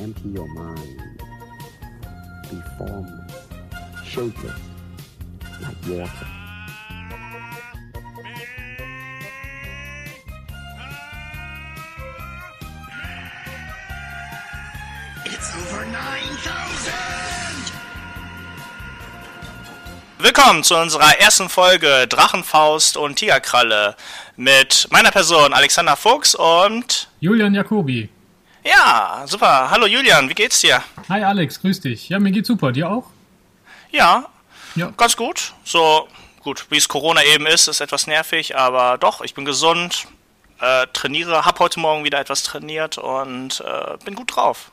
empty your mind. Be formless, shapeless, like water. It's over 9000! Willkommen zu unserer ersten Folge Drachenfaust und Tigerkralle mit meiner Person Alexander Fuchs und Julian Jacobi. Ja, super. Hallo Julian, wie geht's dir? Hi Alex, grüß dich. Ja, mir geht's super. Dir auch? Ja, Ja. ganz gut. So gut, wie es Corona eben ist, ist etwas nervig, aber doch, ich bin gesund, äh, trainiere, hab heute Morgen wieder etwas trainiert und äh, bin gut drauf.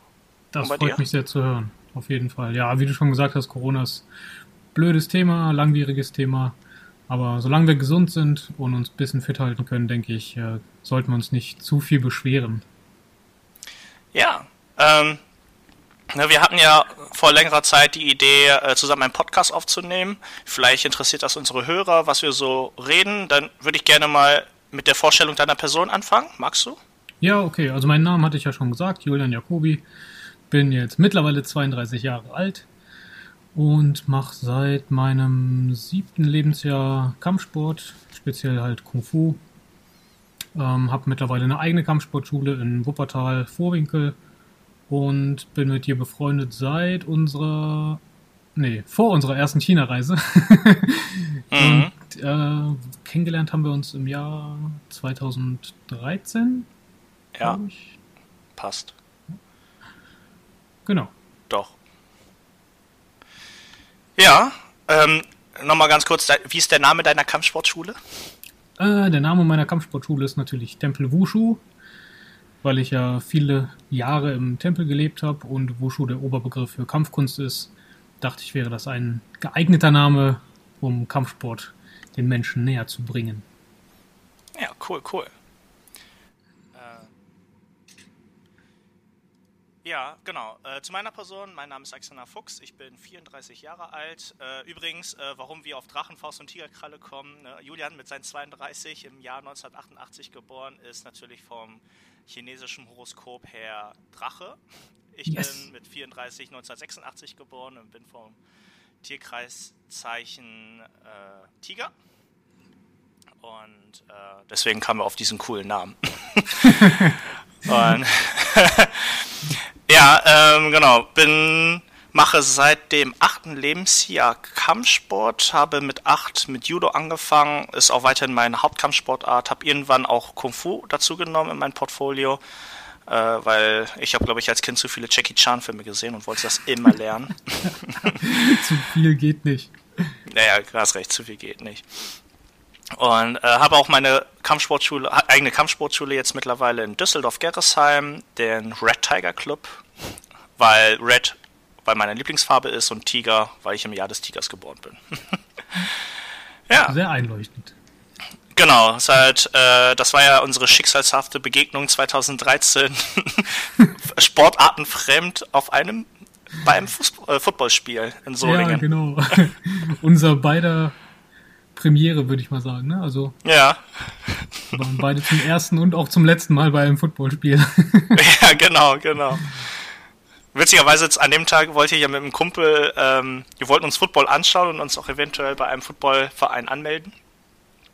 Das freut dir? mich sehr zu hören. Auf jeden Fall. Ja, wie du schon gesagt hast, Corona ist blödes Thema, langwieriges Thema. Aber solange wir gesund sind und uns ein bisschen fit halten können, denke ich, äh, sollten wir uns nicht zu viel beschweren. Ja, ähm, na, wir hatten ja vor längerer Zeit die Idee, äh, zusammen einen Podcast aufzunehmen. Vielleicht interessiert das unsere Hörer, was wir so reden. Dann würde ich gerne mal mit der Vorstellung deiner Person anfangen. Magst du? Ja, okay. Also meinen Namen hatte ich ja schon gesagt, Julian Jacobi. Bin jetzt mittlerweile 32 Jahre alt und mache seit meinem siebten Lebensjahr Kampfsport, speziell halt Kung Fu. Ähm, habe mittlerweile eine eigene Kampfsportschule in Wuppertal, Vorwinkel und bin mit dir befreundet seit unserer, nee, vor unserer ersten China-Reise. Mhm. Und äh, kennengelernt haben wir uns im Jahr 2013, Ja, passt. Genau. Doch. Ja, ähm, nochmal ganz kurz, wie ist der Name deiner Kampfsportschule? Äh, der Name meiner Kampfsportschule ist natürlich Tempel Wushu, weil ich ja viele Jahre im Tempel gelebt habe und Wushu der Oberbegriff für Kampfkunst ist. Dachte ich, wäre das ein geeigneter Name, um Kampfsport den Menschen näher zu bringen. Ja, cool, cool. Ja, genau. Äh, zu meiner Person, mein Name ist Alexander Fuchs, ich bin 34 Jahre alt. Äh, übrigens, äh, warum wir auf Drachenfaust und Tigerkralle kommen, ne? Julian mit seinen 32 im Jahr 1988 geboren, ist natürlich vom chinesischen Horoskop her Drache. Ich Yes. bin mit 34 1986 geboren und bin vom Tierkreiszeichen äh, Tiger. Und äh, deswegen kamen wir auf diesen coolen Namen. und ja, ähm, genau, bin mache seit dem achten Lebensjahr Kampfsport, habe mit acht mit Judo angefangen, ist auch weiterhin meine Hauptkampfsportart, habe irgendwann auch Kung Fu dazu genommen in mein Portfolio, äh, weil ich habe, glaube ich, als Kind zu viele Jackie Chan Filme gesehen und wollte das immer lernen. Zu viel geht nicht. Naja, du hast recht, zu viel geht nicht. Und äh, habe auch meine Kampfsportschule, eigene Kampfsportschule jetzt mittlerweile in Düsseldorf-Gerresheim, den Red Tiger Club, weil Red, weil meine Lieblingsfarbe ist und Tiger, weil ich im Jahr des Tigers geboren bin. ja, Sehr einleuchtend. genau. Seit, äh, das war ja unsere schicksalshafte Begegnung 2013. Sportartenfremd auf einem, bei einem äh, Footballspiel in Solingen. Ja, genau. Unser beider Premiere, würde ich mal sagen. Ne? Also ja. wir waren beide zum ersten und auch zum letzten Mal bei einem Footballspiel. Ja, genau, genau. Witzigerweise jetzt an dem Tag wollte ich ja mit einem Kumpel, ähm, wir wollten uns Football anschauen und uns auch eventuell bei einem Footballverein anmelden.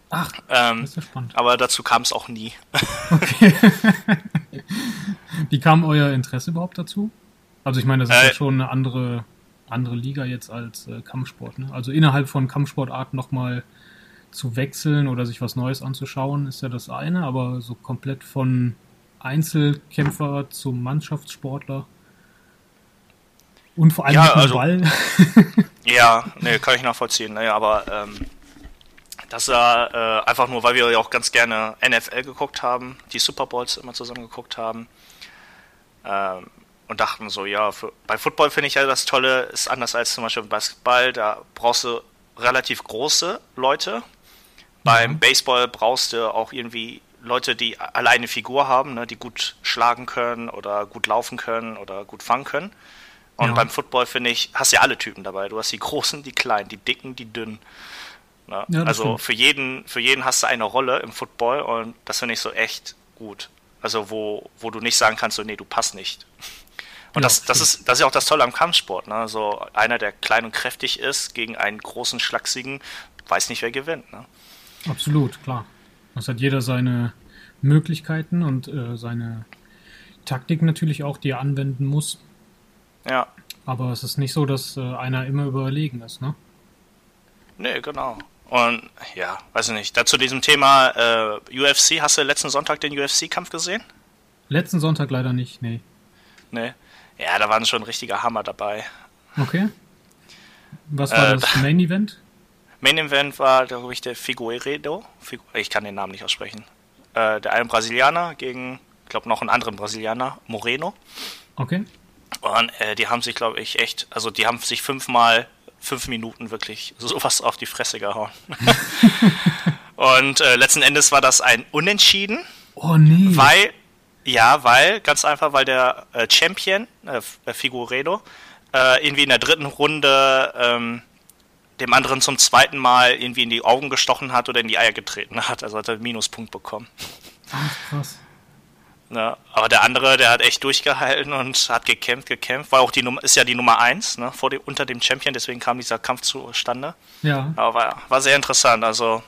Ach, Ähm, ist ja spannend. aber dazu kam es auch nie. Okay. Wie kam euer Interesse überhaupt dazu? Also ich meine, das ist Äh, ja schon eine andere, andere Liga jetzt als äh, Kampfsport. Ne? Also innerhalb von Kampfsportarten nochmal zu wechseln oder sich was Neues anzuschauen, ist ja das eine, aber so komplett von Einzelkämpfer zum Mannschaftssportler und vor allem Ja, also- Ball. Ja, nee, kann ich nachvollziehen. Ne, aber ähm, das war äh, einfach nur, weil wir ja auch ganz gerne NFL geguckt haben, die Super Bowls immer zusammen geguckt haben. Ähm, und dachten so, ja, für, bei Football finde ich ja das Tolle, ist anders als zum Beispiel im Basketball, da brauchst du relativ große Leute. Beim Baseball brauchst du auch irgendwie Leute, die alleine eine Figur haben, ne, die gut schlagen können oder gut laufen können oder gut fangen können. Und Ja. beim Football, finde ich, hast du ja alle Typen dabei. Du hast die Großen, die Kleinen, die Dicken, die Dünnen. Ne? Ja, also stimmt. für jeden, für jeden hast du eine Rolle im Football und das finde ich so echt gut. Also wo, wo du nicht sagen kannst, so nee, du passt nicht. Und das, das, ist, das ist ja auch das Tolle am Kampfsport. Ne? So einer, der klein und kräftig ist, gegen einen großen, schlachsigen, weiß nicht, wer gewinnt. Ne? Absolut, klar. Es hat jeder seine Möglichkeiten und äh, seine Taktik natürlich auch, die er anwenden muss. Ja, Aber es ist nicht so, dass äh, einer immer überlegen ist, ne? nee, genau. Und ja, weiß ich nicht. Dazu diesem Thema äh, UFC, hast du letzten Sonntag den UFC-Kampf gesehen? Letzten Sonntag leider nicht, nee. Nee. Ja, da waren schon ein richtiger Hammer dabei. Okay. Was war Äh, das Main Event? Main Event war, glaube ich, der Figueiredo. Figu ich kann den Namen nicht aussprechen. Äh, der eine Brasilianer gegen, ich glaube, noch einen anderen Brasilianer, Moreno. Okay. Und äh, die haben sich, glaube ich, echt, also die haben sich fünfmal, fünf Minuten wirklich sowas auf die Fresse gehauen. Und äh, letzten Endes war das ein Unentschieden, Oh nee. weil, ja, weil, ganz einfach, weil der äh, Champion, äh, äh, Figueredo, äh, irgendwie in der dritten Runde ähm, dem anderen zum zweiten Mal irgendwie in die Augen gestochen hat oder in die Eier getreten hat. Also hat er einen Minuspunkt bekommen. Ach, krass. Ne? Aber der andere, der hat echt durchgehalten und hat gekämpft, gekämpft. War auch die Nummer, ist ja die Nummer 1, ne? Vor dem, unter dem Champion, deswegen kam dieser Kampf zustande. Ja. Aber war, war sehr interessant, also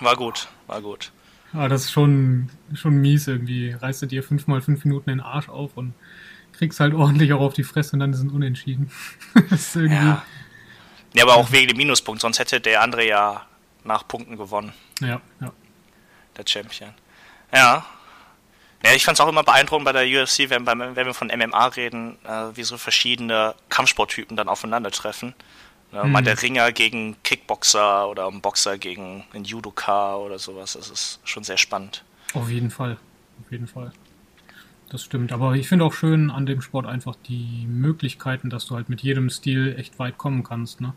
war gut, war gut. Aber das ist schon, schon mies irgendwie. Reißt du dir fünfmal fünf Minuten den Arsch auf und kriegst halt ordentlich auch auf die Fresse und dann ist ein Unentschieden. das ist irgendwie. Ja. Ja, aber auch wegen dem Minuspunkt, sonst hätte der andere ja nach Punkten gewonnen, Ja, ja. der Champion. Ja. Ja, ich fand es auch immer beeindruckend bei der UFC, wenn, wenn wir von MMA reden, äh, wie so verschiedene Kampfsporttypen dann aufeinandertreffen. Ne, Mal der Ringer gegen Kickboxer oder ein Boxer gegen einen Judoka oder sowas. Das ist schon sehr spannend. Auf jeden Fall. Auf jeden Fall. Das stimmt. Aber ich finde auch schön an dem Sport einfach die Möglichkeiten, dass du halt mit jedem Stil echt weit kommen kannst, ne?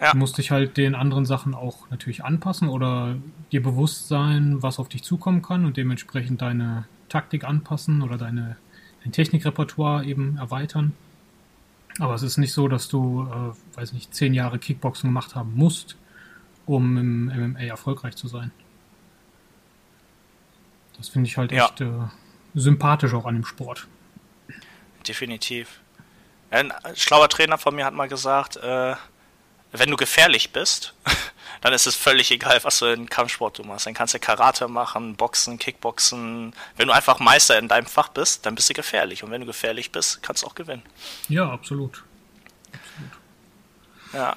Ja. Du musst dich halt den anderen Sachen auch natürlich anpassen oder dir bewusst sein, was auf dich zukommen kann und dementsprechend deine Taktik anpassen oder deine, dein Technikrepertoire eben erweitern. Aber es ist nicht so, dass du, äh, weiß nicht, zehn Jahre Kickboxen gemacht haben musst, um im MMA erfolgreich zu sein. Das finde ich halt Ja. echt äh, sympathisch auch an dem Sport. Definitiv. Ein schlauer Trainer von mir hat mal gesagt, äh, wenn du gefährlich bist, dann ist es völlig egal, was du in Kampfsport du machst. Dann kannst du Karate machen, Boxen, Kickboxen. Wenn du einfach Meister in deinem Fach bist, dann bist du gefährlich. Und wenn du gefährlich bist, kannst du auch gewinnen. Ja, absolut. Ja.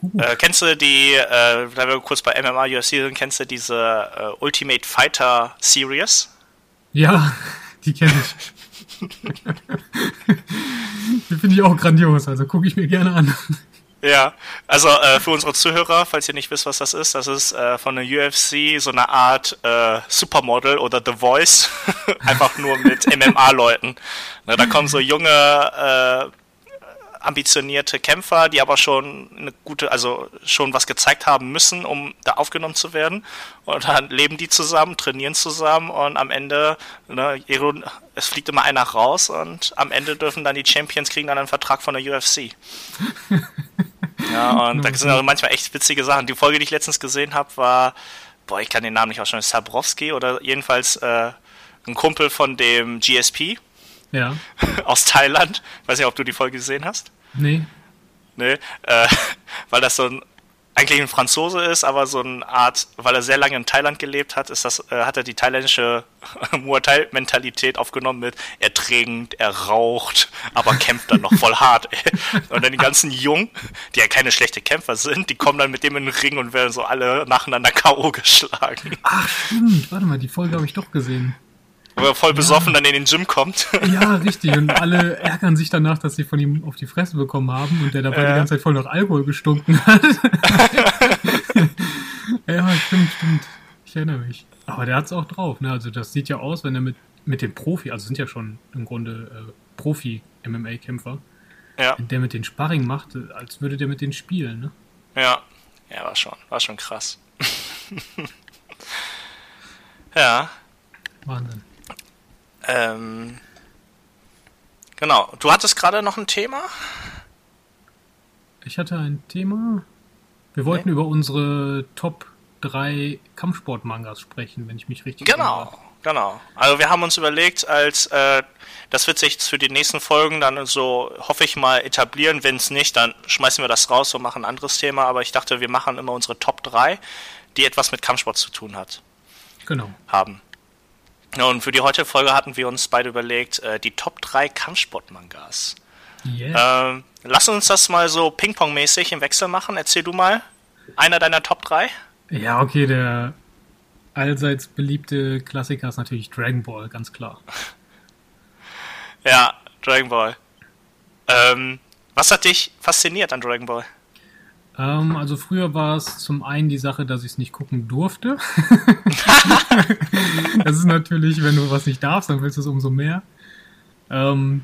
Gut. Äh, kennst du die, äh, da wir kurz bei MMA UFC sind, kennst du diese äh, Ultimate Fighter Series? Ja, die kenne ich. die finde ich auch grandios, also gucke ich mir gerne an. Ja, also äh, für unsere Zuhörer, falls ihr nicht wisst, was das ist, das ist äh, von der UFC so eine Art äh, Supermodel oder The Voice, einfach nur mit MMA-Leuten. Da kommen so junge, äh, ambitionierte Kämpfer, die aber schon eine gute, also schon was gezeigt haben müssen, um da aufgenommen zu werden. Und dann leben die zusammen, trainieren zusammen und am Ende, ne, es fliegt immer einer raus und am Ende dürfen dann die Champions kriegen dann einen Vertrag von der UFC. Ja, und da sind also manchmal echt witzige Sachen. Die Folge, die ich letztens gesehen habe, war, boah, ich kann den Namen nicht aussprechen, Sabrowski oder jedenfalls äh, ein Kumpel von dem GSP Ja, aus Thailand. Weiß nicht, ob du die Folge gesehen hast. Nee, Ne? Äh, weil das so ein eigentlich ein Franzose ist, aber so eine Art, weil er sehr lange in Thailand gelebt hat, ist das, äh, hat er die thailändische Muay Thai-Mentalität aufgenommen mit, er trinkt, er raucht, aber kämpft dann noch voll hart. Ey. Und dann die ganzen Jungen, die ja keine schlechte Kämpfer sind, die kommen dann mit dem in den Ring und werden so alle nacheinander K.O. geschlagen. Ach, stimmt. Warte mal, die Folge habe ich doch gesehen. Wo er voll besoffen dann in den Gym kommt. Ja, richtig. Und alle ärgern sich danach, dass sie von ihm auf die Fresse bekommen haben und der dabei Ja. die ganze Zeit voll nach Alkohol gestunken hat. ja, stimmt, stimmt. Ich erinnere mich. Aber der hat's auch drauf. Ne? Also das sieht ja aus, wenn er mit, mit dem Profi, also sind ja schon im Grunde äh, Profi-MMA-Kämpfer, ja, wenn der mit den Sparring macht, äh, als würde der mit denen spielen. Ne? ja. Ja, war schon, war schon krass. ja. Wahnsinn. Ähm, genau. Du hattest gerade noch ein Thema? Ich hatte ein Thema. Wir wollten über unsere Top 3 Kampfsport-Mangas sprechen, wenn ich mich richtig Genau. erinnere. Genau. Also wir haben uns überlegt, als äh, das wird sich jetzt für die nächsten Folgen dann so, hoffe ich mal, etablieren. Wenn es nicht, dann schmeißen wir das raus und machen ein anderes Thema. Aber ich dachte, wir machen immer unsere Top 3, die etwas mit Kampfsport zu tun hat, Genau. haben. Und für die heutige Folge hatten wir uns beide überlegt, äh, die Top 3 Kampfsport-Mangas. Yeah. Ähm, lass uns das mal so Ping-Pong-mäßig im Wechsel machen. Erzähl du mal. Einer deiner Top 3? Ja, okay, der allseits beliebte Klassiker ist natürlich Dragon Ball, ganz klar. Ja, Dragon Ball. Ähm, was hat dich fasziniert an Dragon Ball? Ähm, also früher war es zum einen die Sache, dass ich es nicht gucken durfte. das ist natürlich, wenn du was nicht darfst, dann willst du es umso mehr. Ähm,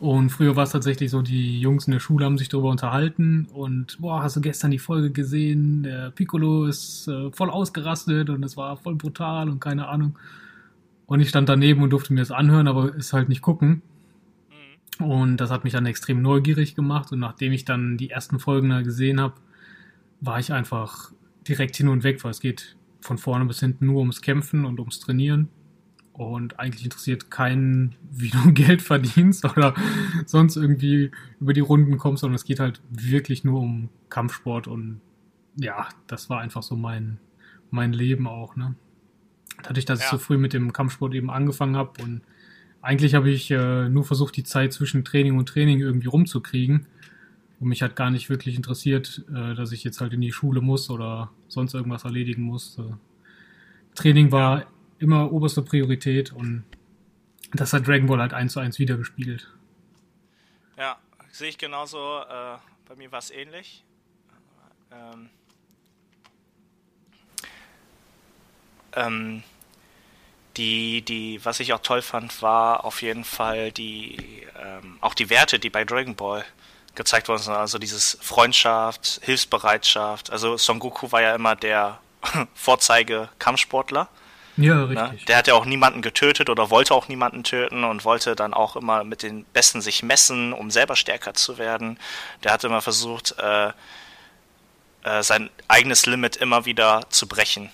und früher war es tatsächlich so, die Jungs in der Schule haben sich darüber unterhalten und boah, hast du gestern die Folge gesehen? Der Piccolo ist äh, voll ausgerastet und es war voll brutal und keine Ahnung. Und ich stand daneben und durfte mir das anhören, aber es halt nicht gucken. Und das hat mich dann extrem neugierig gemacht. Und nachdem ich dann die ersten Folgen da gesehen habe, war ich einfach direkt hin und weg, weil es geht von vorne bis hinten nur ums Kämpfen und ums Trainieren. Und eigentlich interessiert keinen, wie du Geld verdienst oder sonst irgendwie über die Runden kommst, sondern es geht halt wirklich nur um Kampfsport. Und ja, das war einfach so mein, mein Leben auch. Ne? Dadurch, dass ich Ja. so früh mit dem Kampfsport eben angefangen habe und eigentlich habe ich äh, nur versucht, die Zeit zwischen Training und Training irgendwie rumzukriegen. Und mich hat gar nicht wirklich interessiert, äh, dass ich jetzt halt in die Schule muss oder sonst irgendwas erledigen muss. Äh, Training war immer oberste Priorität und das hat Dragon Ball halt eins zu eins wiedergespiegelt. Ja, sehe ich genauso. Äh, bei mir war es ähnlich. Ähm, ähm, die, die, was ich auch toll fand, war auf jeden Fall die, ähm, auch die Werte, die bei Dragon Ball gezeigt worden sind. Also dieses Freundschaft, Hilfsbereitschaft. Also Son Goku war ja immer der Vorzeige-Kampfsportler. Ja, Ne? richtig. Der hat ja auch niemanden getötet oder wollte auch niemanden töten und wollte dann auch immer mit den Besten sich messen, um selber stärker zu werden. Der hat immer versucht, äh, äh, sein eigenes Limit immer wieder zu brechen.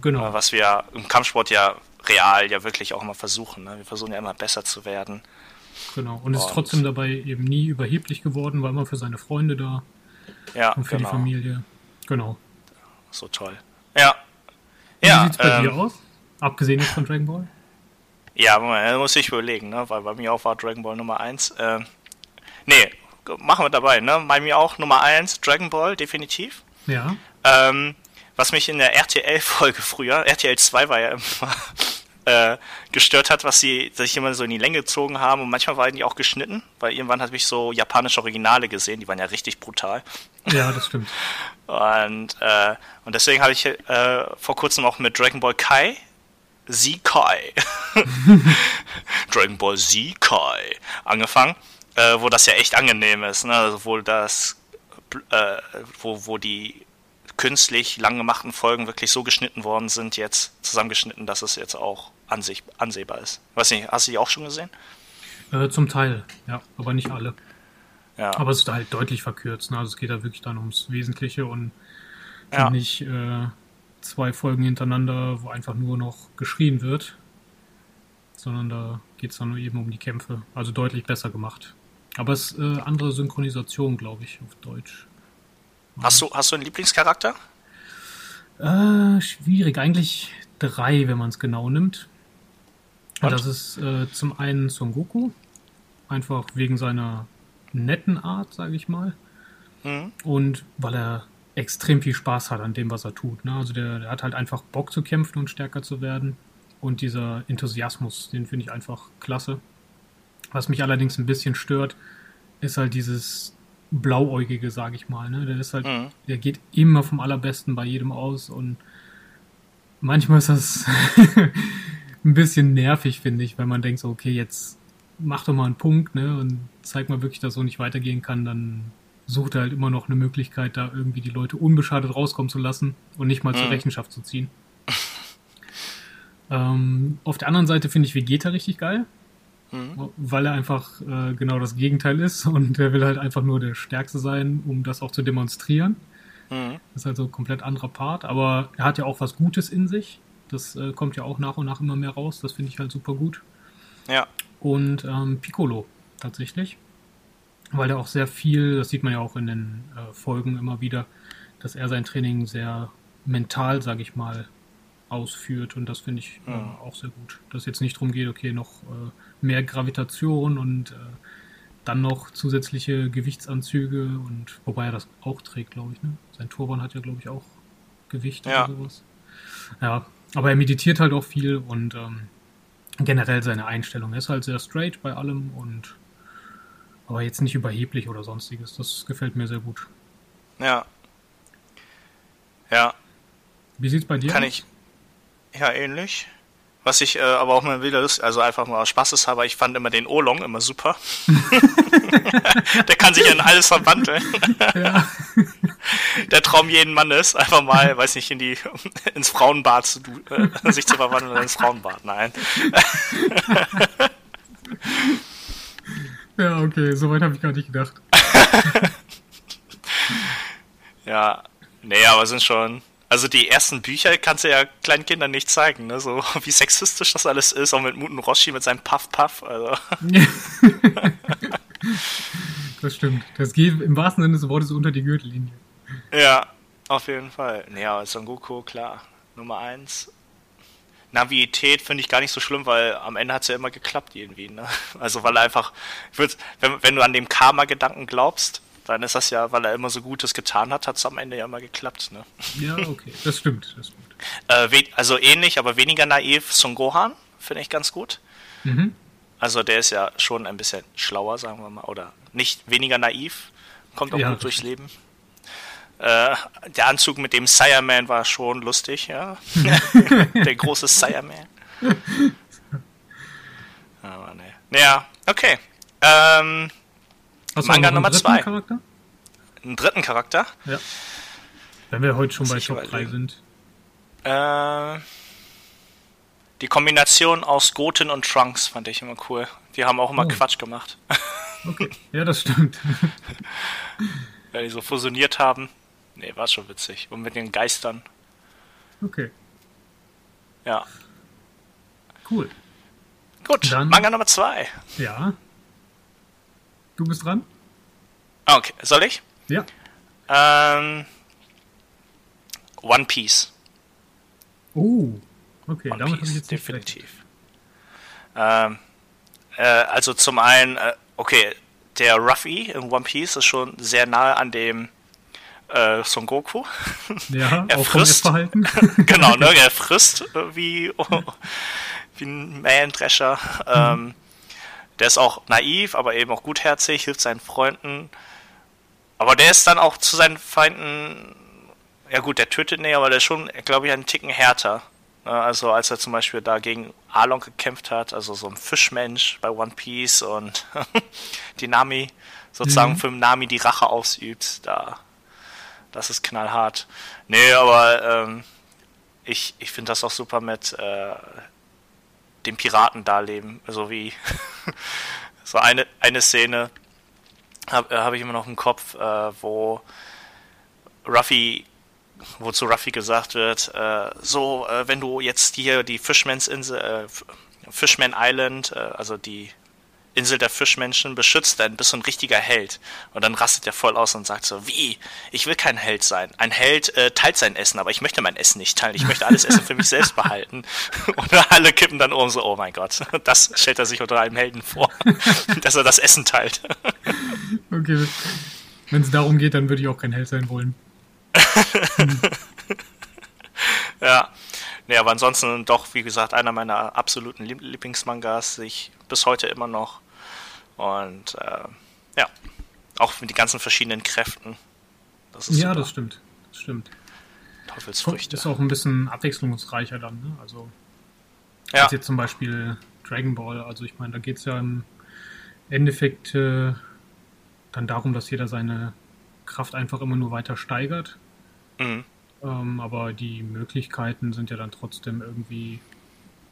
genau. Äh, was wir im Kampfsport ja real ja wirklich auch immer versuchen. Ne? Wir versuchen ja immer besser zu werden. genau. Und ist und- trotzdem dabei eben nie überheblich geworden, war immer für seine Freunde da Ja, und für genau. die Familie. Genau. So toll. Ja. Wie Ja, sieht's bei ähm, dir aus? Abgesehen jetzt von Dragon Ball? Ja, Moment, muss ich überlegen, ne? weil bei mir auch war Dragon Ball Nummer 1. Ähm, nee, machen wir dabei, ne? Bei mir auch Nummer 1, Dragon Ball, definitiv. Ja. Ähm, was mich in der RTL-Folge früher, RTL 2 war ja immer, äh, gestört hat, was sie sich immer so in die Länge gezogen haben und manchmal waren die auch geschnitten, weil irgendwann habe ich so japanische Originale gesehen, die waren ja richtig brutal. Ja, das stimmt. Und, äh, und deswegen habe ich äh, vor kurzem auch mit Dragon Ball Kai, Z Kai, Dragon Ball Z Kai angefangen, äh, wo das ja echt angenehm ist, ne? also wo das, äh, wo, wo die künstlich lang gemachten Folgen wirklich so geschnitten worden sind, jetzt zusammengeschnitten, dass es jetzt auch an sich ansehbar ist. Weiß nicht, hast du die auch schon gesehen? Äh, zum Teil, ja, aber nicht alle. Ja. Aber es ist halt deutlich verkürzt. Ne? Also es geht da wirklich dann ums Wesentliche und Ja. nicht äh, zwei Folgen hintereinander, wo einfach nur noch geschrien wird, sondern da geht es dann nur eben um die Kämpfe. Also deutlich besser gemacht. Aber es ist äh, andere Synchronisation, glaube ich, auf Deutsch. Hast du, hast du einen Lieblingscharakter? Äh, schwierig. Eigentlich drei, wenn man es genau nimmt. Und? Das ist äh, zum einen Son Goku. Einfach wegen seiner netten Art, sage ich mal. Mhm. Und weil er extrem viel Spaß hat an dem, was er tut. Ne? Also der, der hat halt einfach Bock zu kämpfen und stärker zu werden. Und dieser Enthusiasmus, den finde ich einfach klasse. Was mich allerdings ein bisschen stört, ist halt dieses Blauäugige, sage ich mal. Ne? Der ist halt, Mhm. der geht immer vom Allerbesten bei jedem aus und manchmal ist das ein bisschen nervig, finde ich, wenn man denkt so, okay, jetzt mach doch mal einen Punkt, ne, und zeig mal wirklich, dass so nicht weitergehen kann, dann sucht er halt immer noch eine Möglichkeit, da irgendwie die Leute unbeschadet rauskommen zu lassen und nicht mal zur Mhm. Rechenschaft zu ziehen. ähm, auf der anderen Seite finde ich Vegeta richtig geil, Mhm. weil er einfach äh, genau das Gegenteil ist und er will halt einfach nur der Stärkste sein, um das auch zu demonstrieren. Mhm. Das ist halt so ein komplett anderer Part, aber er hat ja auch was Gutes in sich. Das äh, kommt ja auch nach und nach immer mehr raus. Das finde ich halt super gut. Ja. Und ähm, Piccolo tatsächlich. Weil er auch sehr viel, das sieht man ja auch in den äh, Folgen immer wieder, dass er sein Training sehr mental, sage ich mal, ausführt. Und das finde ich äh, Ja. auch sehr gut. Dass es jetzt nicht darum geht, okay, noch äh, mehr Gravitation und äh, dann noch zusätzliche Gewichtsanzüge und wobei er das auch trägt, glaube ich. Ne? Sein Turban hat ja, glaube ich, auch Gewicht Ja. oder sowas. Ja, aber er meditiert halt auch viel und ähm, generell seine Einstellung. Er ist halt sehr straight bei allem und aber jetzt nicht überheblich oder sonstiges. Das gefällt mir sehr gut. Ja. Ja, Wie sieht's bei dir kann aus? ich. Ja, ähnlich. Was ich äh, aber auch mal wieder ist, also einfach mal aus Spaßeshalber, ich fand immer den Olong immer super. Der kann sich in alles verwandeln. Ja. Der Traum jeden Mannes, einfach mal, weiß nicht, in die, ins Frauenbad zu, äh, sich zu verwandeln oder ins Frauenbad, nein. ja, okay, soweit habe ich gar nicht gedacht. Ja, nee, aber sind schon. Also die ersten Bücher kannst du ja kleinen Kindern nicht zeigen, ne? So wie sexistisch das alles ist, auch mit Muten Roshi mit seinem Puff Puff. Also, das stimmt. Das geht im wahrsten Sinne des Wortes unter die Gürtellinie. ja, auf jeden Fall. Aber Son Goku, klar. Nummer eins. Naviität finde ich gar nicht so schlimm, weil am Ende hat es ja immer geklappt irgendwie, ne? Also weil er einfach, ich wenn, wenn du an dem Karma-Gedanken glaubst, dann ist das ja, weil er immer so Gutes getan hat, hat es am Ende ja immer geklappt, ne? Ja, okay, das stimmt. Das stimmt. Äh, also ähnlich, aber weniger naiv Son Gohan, finde ich ganz gut. Mhm. Also der ist ja schon ein bisschen schlauer, sagen wir mal, oder nicht weniger naiv, kommt auch Ja, gut durchs Leben. Äh, der Anzug mit dem Sireman war schon lustig, ja. der große Sireman. Aber ne. Ja, okay. Ähm, Hast Manga Nummer dritten zwei. Charakter? einen dritten Charakter. Ja. Wenn wir heute schon bei Top 3 überlegen. sind. Äh, die Kombination aus Goten und Trunks fand ich immer cool. Die haben auch immer Oh. Quatsch gemacht. Okay. Ja, das stimmt. Weil die so fusioniert haben. Nee, war schon witzig. Und mit den Geistern. Okay, Ja. cool. Gut, Dann- Manga Nummer zwei. Ja. Du bist dran? Okay, soll ich? Ja. Ähm, One Piece. Oh. Okay, One damit habe Piece, ich jetzt definitiv. Ähm, äh, also zum einen, äh, okay, der Ruffy in One Piece ist schon sehr nahe an dem äh, Son Goku. Ja, Er auch frisst. Essverhalten. genau, ne? Er frisst wie, wie ein Mähendrescher. Ähm, der ist auch naiv, aber eben auch gutherzig, hilft seinen Freunden. Aber der ist dann auch zu seinen Feinden, ja gut, der tötet nicht, aber der ist schon, glaube ich, einen Ticken härter. Ne, Also als er zum Beispiel da gegen Arlong gekämpft hat, also so ein Fischmensch bei One Piece und die Nami, sozusagen Mhm. für Nami die Rache ausübt, da das ist knallhart. Nee, aber ähm, ich, ich finde das auch super mit äh, dem Piraten da leben. Also wie so eine, eine Szene habe äh, hab ich immer noch im Kopf, äh, wo Ruffy, wo zu Ruffy gesagt wird, äh, so, äh, wenn du jetzt hier die Fishmans Insel, äh, Fishman Island, äh, also die Insel der Fischmenschen beschützt, dann bist du ein richtiger Held. Und dann rastet er voll aus und sagt so, wie? Ich will kein Held sein. Ein Held äh, teilt sein Essen, aber ich möchte mein Essen nicht teilen. Ich möchte alles Essen für mich selbst behalten. Und alle kippen dann um so, oh mein Gott, das stellt er sich unter einem Helden vor, dass er das Essen teilt. Okay. Wenn es darum geht, dann würde ich auch kein Held sein wollen. Ja. Nee, aber ansonsten doch, wie gesagt, einer meiner absoluten Lieb- Lieblingsmangas, sich bis heute immer noch. Und äh, ja, auch mit den ganzen verschiedenen Kräften. Das ist Ja, super. das stimmt. Das stimmt. Teufelsfrüchte. Ist auch ein bisschen abwechslungsreicher dann, ne? Also Ja, als jetzt zum Beispiel Dragon Ball. Also ich meine, da geht es ja im Endeffekt äh, dann darum, dass jeder seine Kraft einfach immer nur weiter steigert. mhm. Ähm, aber die Möglichkeiten sind ja dann trotzdem irgendwie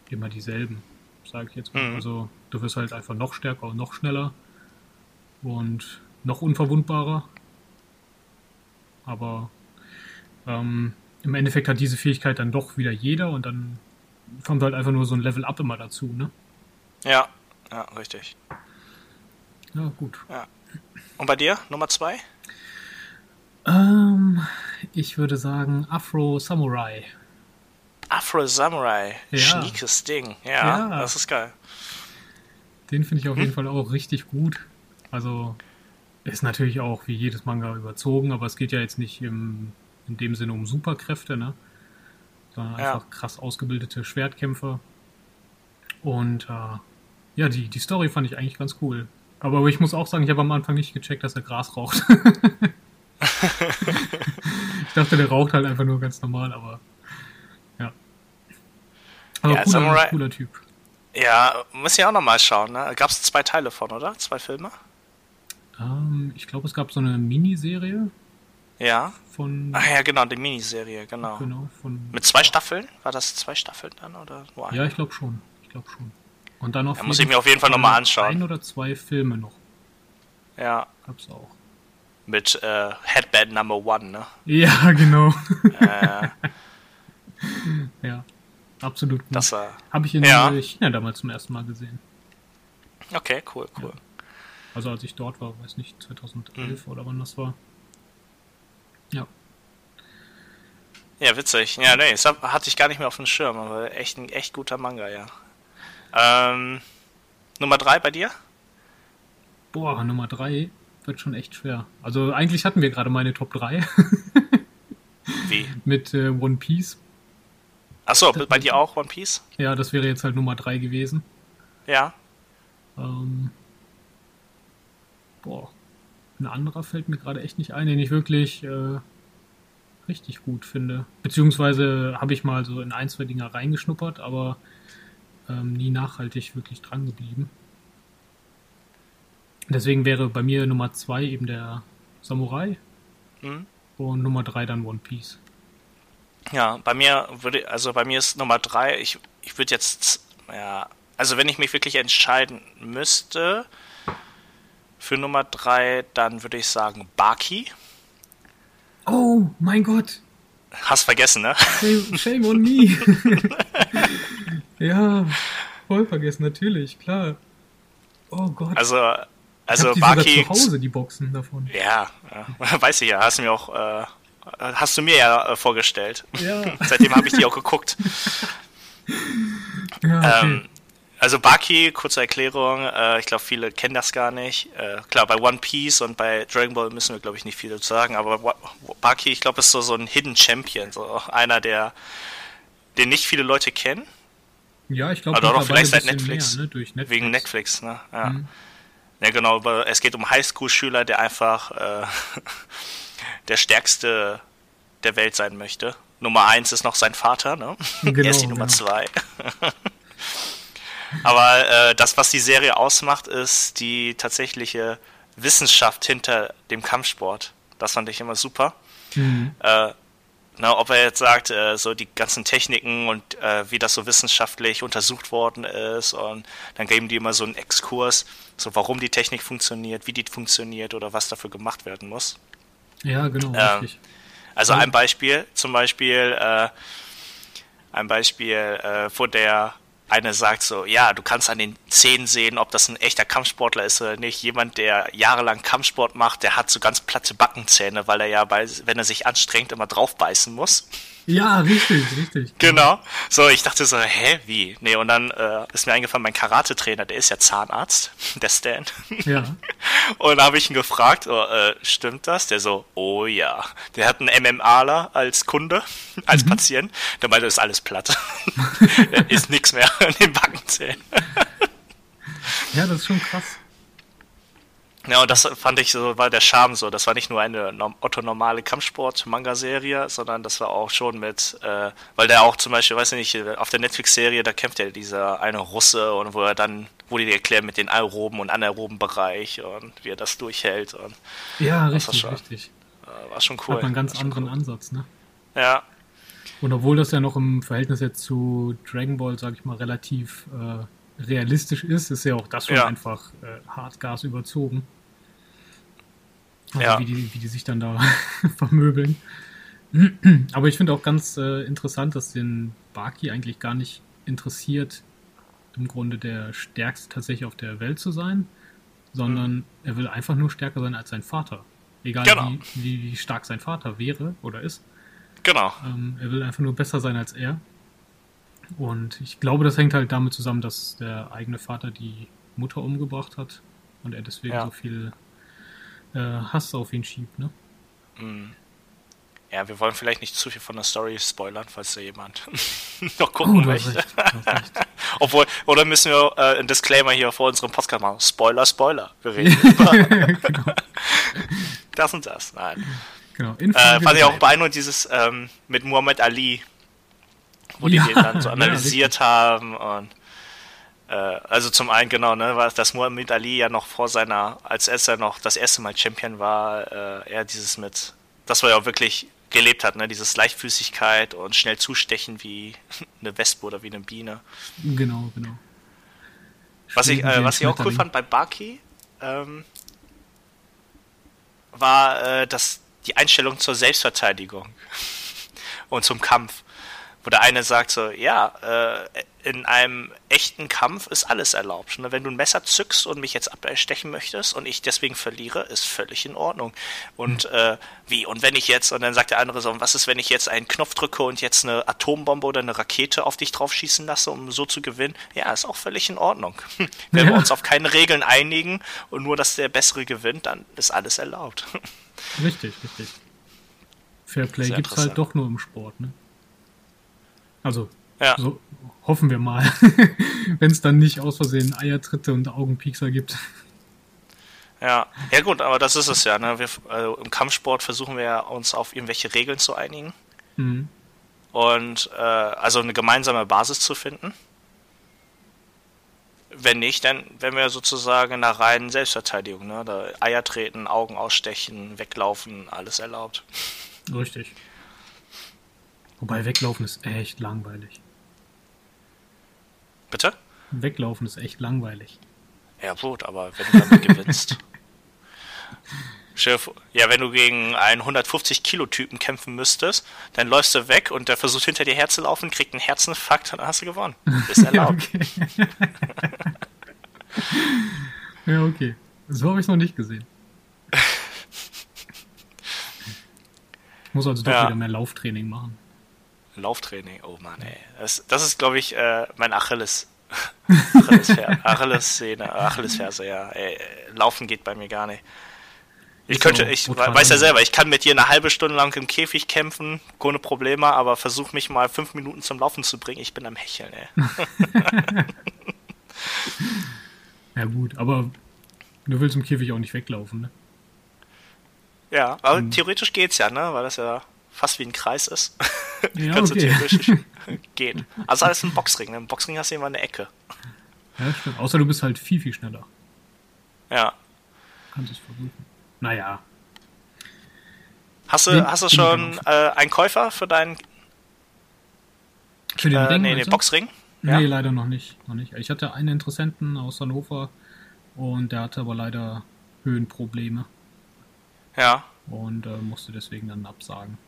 immer dieselben, sage ich jetzt mal. Mhm. Also du wirst halt einfach noch stärker und noch schneller und noch unverwundbarer. Aber ähm, im Endeffekt hat diese Fähigkeit dann doch wieder jeder und dann kommt halt einfach nur so ein Level Up immer dazu, ne? Ja, ja, richtig. Ja, gut. Und bei dir, Nummer zwei? Ähm, ich würde sagen Afro Samurai. Afro Samurai. Ja. Schniekes Ding. Ja, Ja. das ist geil. Den finde ich auf jeden Hm? Fall auch richtig gut. Also ist natürlich auch wie jedes Manga überzogen, aber es geht ja jetzt nicht im, in dem Sinne um Superkräfte, ne? Sondern Ja. einfach krass ausgebildete Schwertkämpfer. Und äh, ja, die, die Story fand ich eigentlich ganz cool. Aber ich muss auch sagen, ich habe am Anfang nicht gecheckt, dass er Gras raucht. ich dachte, der raucht halt einfach nur ganz normal, aber. Aber Ja, cooler, Samurai- cooler Typ. Ja, muss ich auch nochmal schauen, ne? Gab es zwei Teile von, oder? Zwei Filme? Ähm, ich glaube, es gab so eine Miniserie Ja. von. Ach ja, genau, die Miniserie, genau. Genau, von. Mit zwei Staffeln? War das zwei Staffeln dann oder nur eine? Ja, ich glaube schon. Ich glaube schon. Und dann noch. Ja, muss ich mir auf jeden Fall noch mal anschauen. Ein oder zwei Filme noch. Ja, Gab's auch. mit äh, Headband Number One, ne? Ja, genau. Äh, ja. Absolut gut. das war. Habe ich in Ja. äh, China damals zum ersten Mal gesehen. Okay, cool, cool. Also als ich dort war, weiß nicht, Mhm. 2011 oder wann das war. Ja. Ja, witzig. Ja, nee, das hatte ich gar nicht mehr auf dem Schirm, aber echt ein echt guter Manga, ja. Ähm, Nummer drei bei dir? Boah, Nummer drei wird schon echt schwer. Also eigentlich hatten wir gerade meine Top 3 Wie? mit äh, One Piece. Achso, bei dir auch One Piece? Ja, das wäre jetzt halt Nummer 3 gewesen. Ja. Ähm, boah, ein anderer fällt mir gerade echt nicht ein, den ich wirklich äh, richtig gut finde. Beziehungsweise habe ich mal so in ein, zwei Dinger reingeschnuppert, aber ähm, nie nachhaltig wirklich dran geblieben. Deswegen wäre bei mir Nummer 2 eben der Samurai Hm? und Nummer 3 dann One Piece. Ja, bei mir würde, also bei mir ist Nummer drei, ich, ich würde jetzt, ja, also wenn ich mich wirklich entscheiden müsste für Nummer drei, dann würde ich sagen Baki. Oh mein Gott, Hast vergessen, ne? shame, shame on me. ja, voll vergessen, natürlich, klar. Oh Gott. Also, ich also hab die Baki. zu Hause, die Boxen davon. Ja, ja, weiß ich ja, hast du mir auch, äh, hast du mir ja äh, vorgestellt. Ja, Seitdem habe ich die auch geguckt. ja okay. Ähm, also Baki, kurze Erklärung, äh, ich glaube viele kennen das gar nicht. Äh, klar, bei One Piece und bei Dragon Ball müssen wir glaube ich nicht viel dazu sagen, aber Baki, ich glaube, ist so, so ein Hidden Champion, so einer, der den nicht viele Leute kennen, ja, ich glaube, doch vielleicht seit Netflix, Mehr, ne? Netflix. wegen Netflix, ne? Ja. Mhm. Ja, genau, aber es geht um Highschool-Schüler, der einfach äh, der stärkste der Welt sein möchte. Nummer eins ist noch sein Vater, ne? Genau, er ist die Nummer genau. zwei. Aber äh, das, was die Serie ausmacht, ist die tatsächliche Wissenschaft hinter dem Kampfsport. Das fand ich immer super. Mhm. Äh, na, ob er jetzt sagt, äh, so die ganzen Techniken und äh, wie das so wissenschaftlich untersucht worden ist und dann geben die immer so einen Exkurs, so warum die Technik funktioniert, wie die funktioniert oder was dafür gemacht werden muss. Ja, genau, Ähm, richtig. Also ein Beispiel, zum Beispiel, äh, ein Beispiel, äh, wo der eine sagt so, ja, du kannst an den Zähnen sehen, ob das ein echter Kampfsportler ist oder nicht. Jemand, der jahrelang Kampfsport macht, der hat so ganz platte Backenzähne, weil er ja, bei, wenn er sich anstrengt, immer draufbeißen muss. Ja, richtig, richtig. Genau. So, ich dachte so, hä, wie? Nee, und dann äh, ist mir eingefallen, mein Karate-Trainer, der ist ja Zahnarzt, der Stan. Ja, Und da habe ich ihn gefragt, oh, äh, stimmt das? Der so, oh ja. Der hat einen MMAler als Kunde, als Patient. Der meinte, das ist alles platt. ist nichts mehr an den Backenzähnen. ja, das ist schon krass. Ja, und das fand ich so, war der Charme so. Das war nicht nur eine norm- Otto-normale Kampfsport-Manga-Serie, sondern das war auch schon mit, äh, weil der auch zum Beispiel, weiß ich nicht, auf der Netflix-Serie, da kämpft ja dieser eine Russe und wo er dann, wo die erklären mit den aeroben und anaeroben Bereich und wie er das durchhält und Ja, richtig, schon richtig. äh, war schon cool. Hat einen ganz anderen cool. Ansatz, ne? Ja, Und obwohl das ja noch im Verhältnis jetzt zu Dragon Ball, sag ich mal, relativ äh, realistisch ist, ist ja auch das schon Ja. einfach äh, Hartgas überzogen. Also Ja. wie, die, wie die sich dann da vermöbeln. Aber ich finde auch ganz äh, interessant, dass den Baki eigentlich gar nicht interessiert, im Grunde der Stärkste tatsächlich auf der Welt zu sein, sondern er will einfach nur stärker sein als sein Vater. Egal Genau. wie, wie, wie stark sein Vater wäre oder ist. Genau. Ähm, er will einfach nur besser sein als er. Und ich glaube, das hängt halt damit zusammen, dass der eigene Vater die Mutter umgebracht hat und er deswegen Ja. so viel äh, Hass auf ihn schiebt. Ne? Ja, wir wollen vielleicht nicht zu viel von der Story spoilern, falls da jemand noch gucken Oh, möchte. recht. Recht. Obwohl, oder müssen wir äh, einen Disclaimer hier vor unserem Podcast machen? Spoiler, Spoiler. Wir reden über das und das. Nein. Genau. Äh, fand ich auch beeindruckend, dieses ähm, mit Muhammad Ali, wo die Ja, den dann so ja, analysiert haben und äh, also zum einen genau, ne, war dass Muhammad Ali ja noch vor seiner, als er noch das erste Mal Champion war, äh, er dieses mit, das war ja auch wirklich gelebt hat, ne, dieses Leichtfüßigkeit und schnell zustechen wie eine Wespe oder wie eine Biene. Genau, genau. Was ich, äh, was ich auch cool fand bei Baki, ähm, war äh, das, die Einstellung zur Selbstverteidigung und zum Kampf. Wo der eine sagt so, ja, äh, in einem echten Kampf ist alles erlaubt. Ne? Wenn du ein Messer zückst und mich jetzt abstechen möchtest und ich deswegen verliere, ist völlig in Ordnung. Und äh, wie, und wenn ich jetzt, und dann sagt der andere so, und was ist, wenn ich jetzt einen Knopf drücke und jetzt eine Atombombe oder eine Rakete auf dich drauf schießen lasse, um so zu gewinnen? Ja, ist auch völlig in Ordnung. Wenn wir Ja. uns auf keine Regeln einigen und nur, dass der Bessere gewinnt, dann ist alles erlaubt. Richtig, richtig. Fairplay gibt es halt doch nur im Sport, ne? Also, Ja. so hoffen wir mal. Wenn es dann nicht aus Versehen Eiertritte und Augenpiekser gibt. Ja, ja gut, aber das ist es ja. Ne? Wir, also Im Kampfsport versuchen wir ja, uns auf irgendwelche Regeln zu einigen Mhm. und äh, also eine gemeinsame Basis zu finden. Wenn nicht, dann wären wir sozusagen in der reinen Selbstverteidigung. Ne? Da Eier treten, Augen ausstechen, weglaufen, alles erlaubt. Richtig. Wobei weglaufen ist echt langweilig. Bitte? Weglaufen ist echt langweilig. Ja gut, aber wenn du damit gewinnst. Vor- Ja, wenn du gegen einen 150-Kilo-Typen kämpfen müsstest, dann läufst du weg und der versucht hinter dir herzulaufen, kriegt einen Herzinfarkt, dann hast du gewonnen. Ist erlaubt. ja, okay. So habe ich noch nicht gesehen. Ich muss also doch Ja. wieder mehr Lauftraining machen. Lauftraining, oh Mann, ey. Das, das ist, glaube ich, äh, mein Achilles. Achillesfer- Achillessehne, Achillesferse, ja. Ey, Laufen geht bei mir gar nicht. Ich könnte, ich weiß ja selber, ich kann mit dir eine halbe Stunde lang im Käfig kämpfen, ohne Probleme, aber versuch mich mal fünf Minuten zum Laufen zu bringen, ich bin am Hecheln, ey. Ja gut, aber du willst im Käfig auch nicht weglaufen, ne? Ja, aber theoretisch geht's ja, ne, weil das ja fast wie ein Kreis ist. Ja, Kannst du okay. theoretisch geht. Also alles ein Boxring? Im Boxring hast du immer eine Ecke. Ja, stimmt. Außer du bist halt viel, viel schneller. Ja. Kannst es versuchen. Naja, Hast du, Den- hast du schon äh, einen Käufer für deinen für den äh, Ring, nee, den du? Boxring? Ja. Nee, leider noch nicht, noch nicht. Ich hatte einen Interessenten aus Hannover und der hatte aber leider Höhenprobleme Ja. und äh, musste deswegen dann absagen.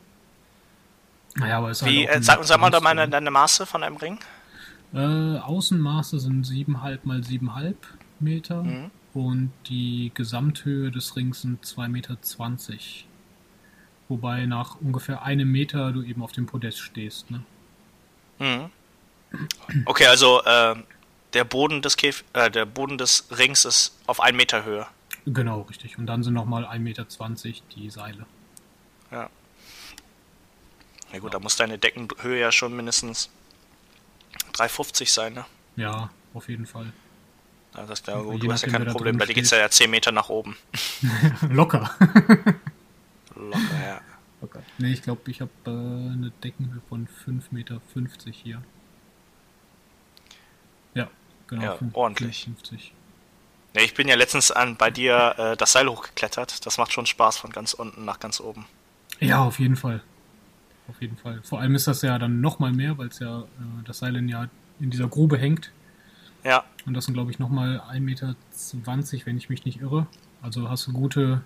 Naja, aber es ist Wie, halt auch äh, sag, sag mal doch mal deine Maße von einem Ring. Äh, Außenmaße sind 7,5 mal 7,5 Meter Mhm. und die Gesamthöhe des Rings sind 2,20 Meter. Wobei nach ungefähr einem Meter du eben auf dem Podest stehst. Ne? Mhm. Okay, also äh, der Boden des Käf äh, der Boden des Rings ist auf 1 Meter Höhe. Genau, richtig. Und dann sind nochmal 1,20 Meter die Seile. Ja. Ja gut, da muss deine Deckenhöhe ja schon mindestens 3,50 sein, ne? Ja, auf jeden Fall. Ja, das, ja, Je gut, du hast ja kein Problem, bei dir geht's steht. ja 10 Meter nach oben. Locker. Locker, ja. Locker. Nee, ich glaube, ich habe äh, eine Deckenhöhe von 5,50 Meter hier. Ja, genau. Ja, fünf- ordentlich. 55. Ja, ich bin ja letztens an bei dir äh, das Seil hochgeklettert. Das macht schon Spaß von ganz unten nach ganz oben. Ja, auf jeden Fall. Auf jeden Fall. Vor allem ist das ja dann nochmal mehr, weil es ja äh, das Seil in, ja in dieser Grube hängt. Ja, Und das sind, glaube ich, nochmal 1,20 Meter, wenn ich mich nicht irre. Also hast du gute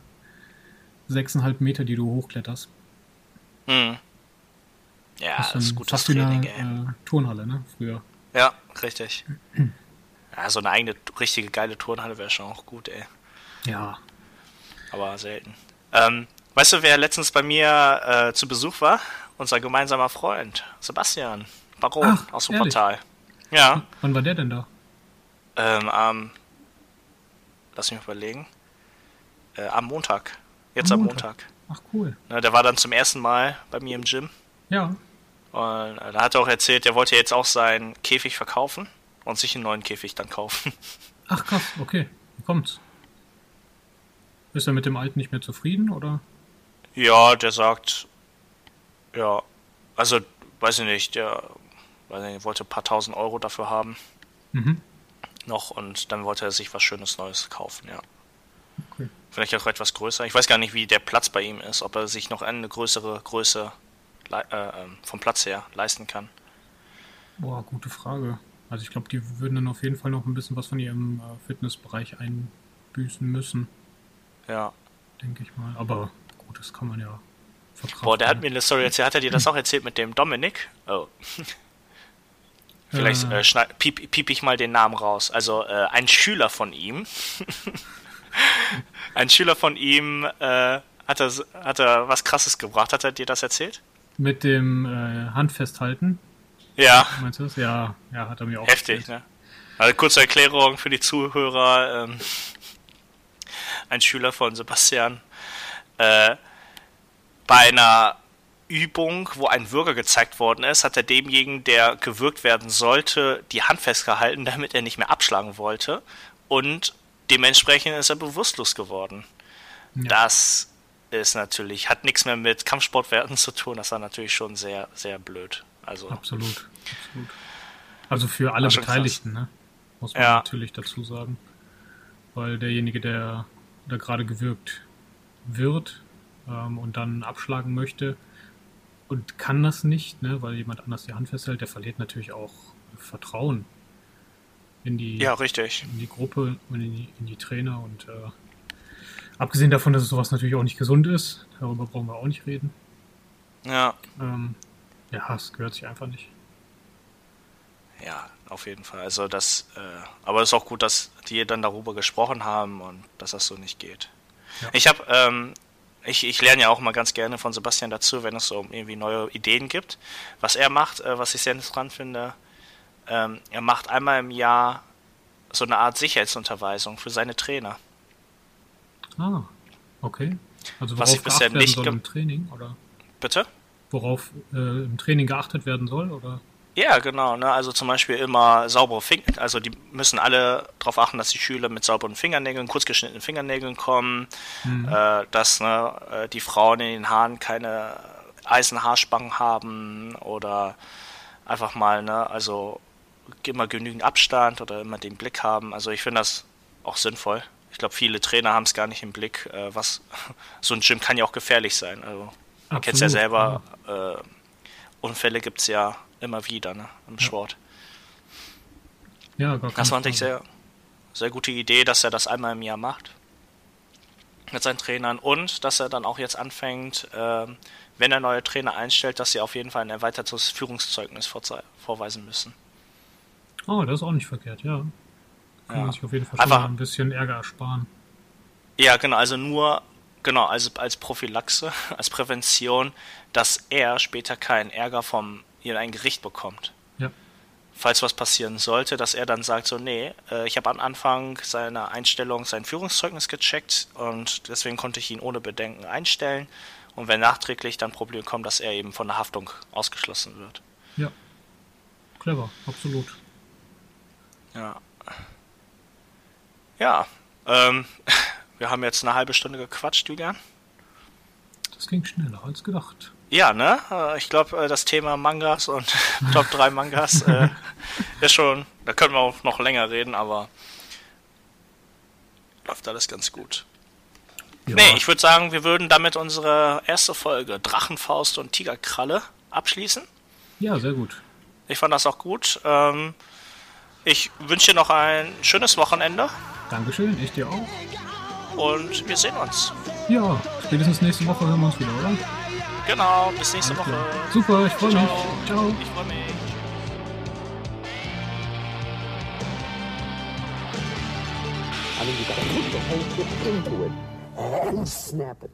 6,5 Meter, die du hochkletterst. hm. Ja, das das ist gutes fast wie Training, eine ey. äh, Turnhalle, ne? Früher. Ja, richtig. Ja, so eine eigene, richtige geile Turnhalle wäre schon auch gut, ey. Ja. Aber selten. Ähm, weißt du, wer letztens bei mir äh, zu Besuch war? Unser gemeinsamer Freund, Sebastian Baron Ach, aus? Portal. Ja, Wann war der denn da? ähm, am, lass mich überlegen, äh, am Montag. Jetzt Am am Montag. Montag. Ach, cool. Ne, der war dann zum ersten Mal bei mir im Gym. Ja. Und äh, da hat er auch erzählt, er wollte jetzt auch seinen Käfig verkaufen und sich einen neuen Käfig dann kaufen. Ach, krass. Okay. Wie kommt's? Ist er mit dem alten nicht mehr zufrieden, oder? ja, der sagt, ja, also, weiß ich nicht, der weiß nicht, wollte ein paar tausend Euro dafür haben Mhm. noch und dann wollte er sich was Schönes Neues kaufen, ja. Okay. Vielleicht auch etwas größer. Ich weiß gar nicht, wie der Platz bei ihm ist, ob er sich noch eine größere Größe äh, ähm, vom Platz her leisten kann. Boah, gute Frage. Also ich glaube, die würden dann auf jeden Fall noch ein bisschen was von ihrem äh, Fitnessbereich einbüßen müssen, Ja. denke ich mal. Aber gut, das kann man ja verkraften. Boah, der hat mir eine Story erzählt. Hat er dir das auch erzählt mit dem Dominik? Oh. Vielleicht Äh. äh, schneid, piep, piep ich mal den Namen raus. Also äh, ein Schüler von ihm. ein Schüler von ihm äh, hat, er, hat er was Krasses gebracht. Hat er dir das erzählt? Mit dem äh, Handfesthalten, Ja, meinst du das? Ja, ja, hat er mir auch heftig, erzählt. ne? Also kurze Erklärung für die Zuhörer. Ähm, ein Schüler von Sebastian äh, bei einer Übung, wo ein Würger gezeigt worden ist, hat er demjenigen, der gewürgt werden sollte, die Hand festgehalten, damit er nicht mehr abschlagen wollte. Und dementsprechend ist er bewusstlos geworden. Ja. Das ist natürlich, hat nichts mehr mit Kampfsportwerten zu tun. Das war natürlich schon sehr, sehr blöd. Also, Absolut, absolut. Also für alle Beteiligten, ne? Muss man Ja. natürlich dazu sagen. Weil derjenige, der da gerade gewürgt wird ähm, und dann abschlagen möchte und kann das nicht, ne, weil jemand anders die Hand festhält, der verliert natürlich auch Vertrauen in die, ja, richtig. in die Gruppe und in die, in die Trainer und äh, abgesehen davon, dass sowas natürlich auch nicht gesund ist, darüber brauchen wir auch nicht reden. Ja, Ähm, ja, es gehört sich einfach nicht. Ja, auf jeden Fall. Also das, äh, aber es ist auch gut, dass die dann darüber gesprochen haben und dass das so nicht geht. Ja. Ich habe, ähm, ich, ich lerne ja auch mal ganz gerne von Sebastian dazu, wenn es so irgendwie neue Ideen gibt. Was er macht, äh, was ich sehr interessant finde, ähm, er macht einmal im Jahr so eine Art Sicherheitsunterweisung für seine Trainer. Ah, okay. Also Was ich bisher nicht soll im Training oder Bitte? worauf äh, im Training geachtet werden soll oder? Ja, genau. Ne? Also zum Beispiel immer saubere Finger. Also die müssen alle darauf achten, dass die Schüler mit sauberen Fingernägeln, kurz geschnittenen Fingernägeln kommen, Mhm. äh, dass ne, äh, die Frauen in den Haaren keine Eisenhaarspangen haben oder einfach mal, ne, also immer genügend Abstand oder immer den Blick haben. Also ich finde das auch sinnvoll. Ich glaube, viele Trainer haben es gar nicht im Blick, äh, was so ein Gym kann ja auch gefährlich sein. Also man kennt es ja selber, äh, Unfälle gibt es ja immer wieder ne, im Sport. Ja, gar keine Das fand ich sehr, sehr gute Idee, dass er das einmal im Jahr macht mit seinen Trainern und dass er dann auch jetzt anfängt, ähm, wenn er neue Trainer einstellt, dass sie auf jeden Fall ein erweitertes Führungszeugnis vorweisen müssen. Oh, das ist auch nicht verkehrt, ja. Kann Ja. man sich auf jeden Fall schon Einfach- ein bisschen Ärger ersparen. Ja, genau, also nur, genau, also als Prophylaxe, als Prävention, dass er später keinen Ärger vom ein Gericht bekommt. Ja. Falls was passieren sollte, dass er dann sagt, so, nee, äh, ich habe am Anfang seiner Einstellung sein Führungszeugnis gecheckt und deswegen konnte ich ihn ohne Bedenken einstellen. Und wenn nachträglich dann Probleme kommen, dass er eben von der Haftung ausgeschlossen wird. Ja. Clever, absolut. Ja. Ja, ähm, wir haben jetzt eine halbe Stunde gequatscht, Julian. Das ging schneller als gedacht. Ja, ne? Äh, Ich glaube, äh, das Thema Mangas und Top 3 Mangas äh, ist schon, da können wir auch noch länger reden, aber läuft alles ganz gut. Ja, Nee, ich würde sagen, wir würden damit unsere erste Folge Drachenfaust und Tigerkralle abschließen. ja sehr gut. Ich fand das auch gut. Ähm, ich wünsche dir noch ein schönes Wochenende Dankeschön, ich dir auch. und wir sehen uns. Ja, spätestens nächste Woche hören wir uns wieder, oder? Genau, bis nächste Woche. Super, ich freue mich. Ciao. Ich freue mich. I mean, you gotta put the whole shit into it and snap it.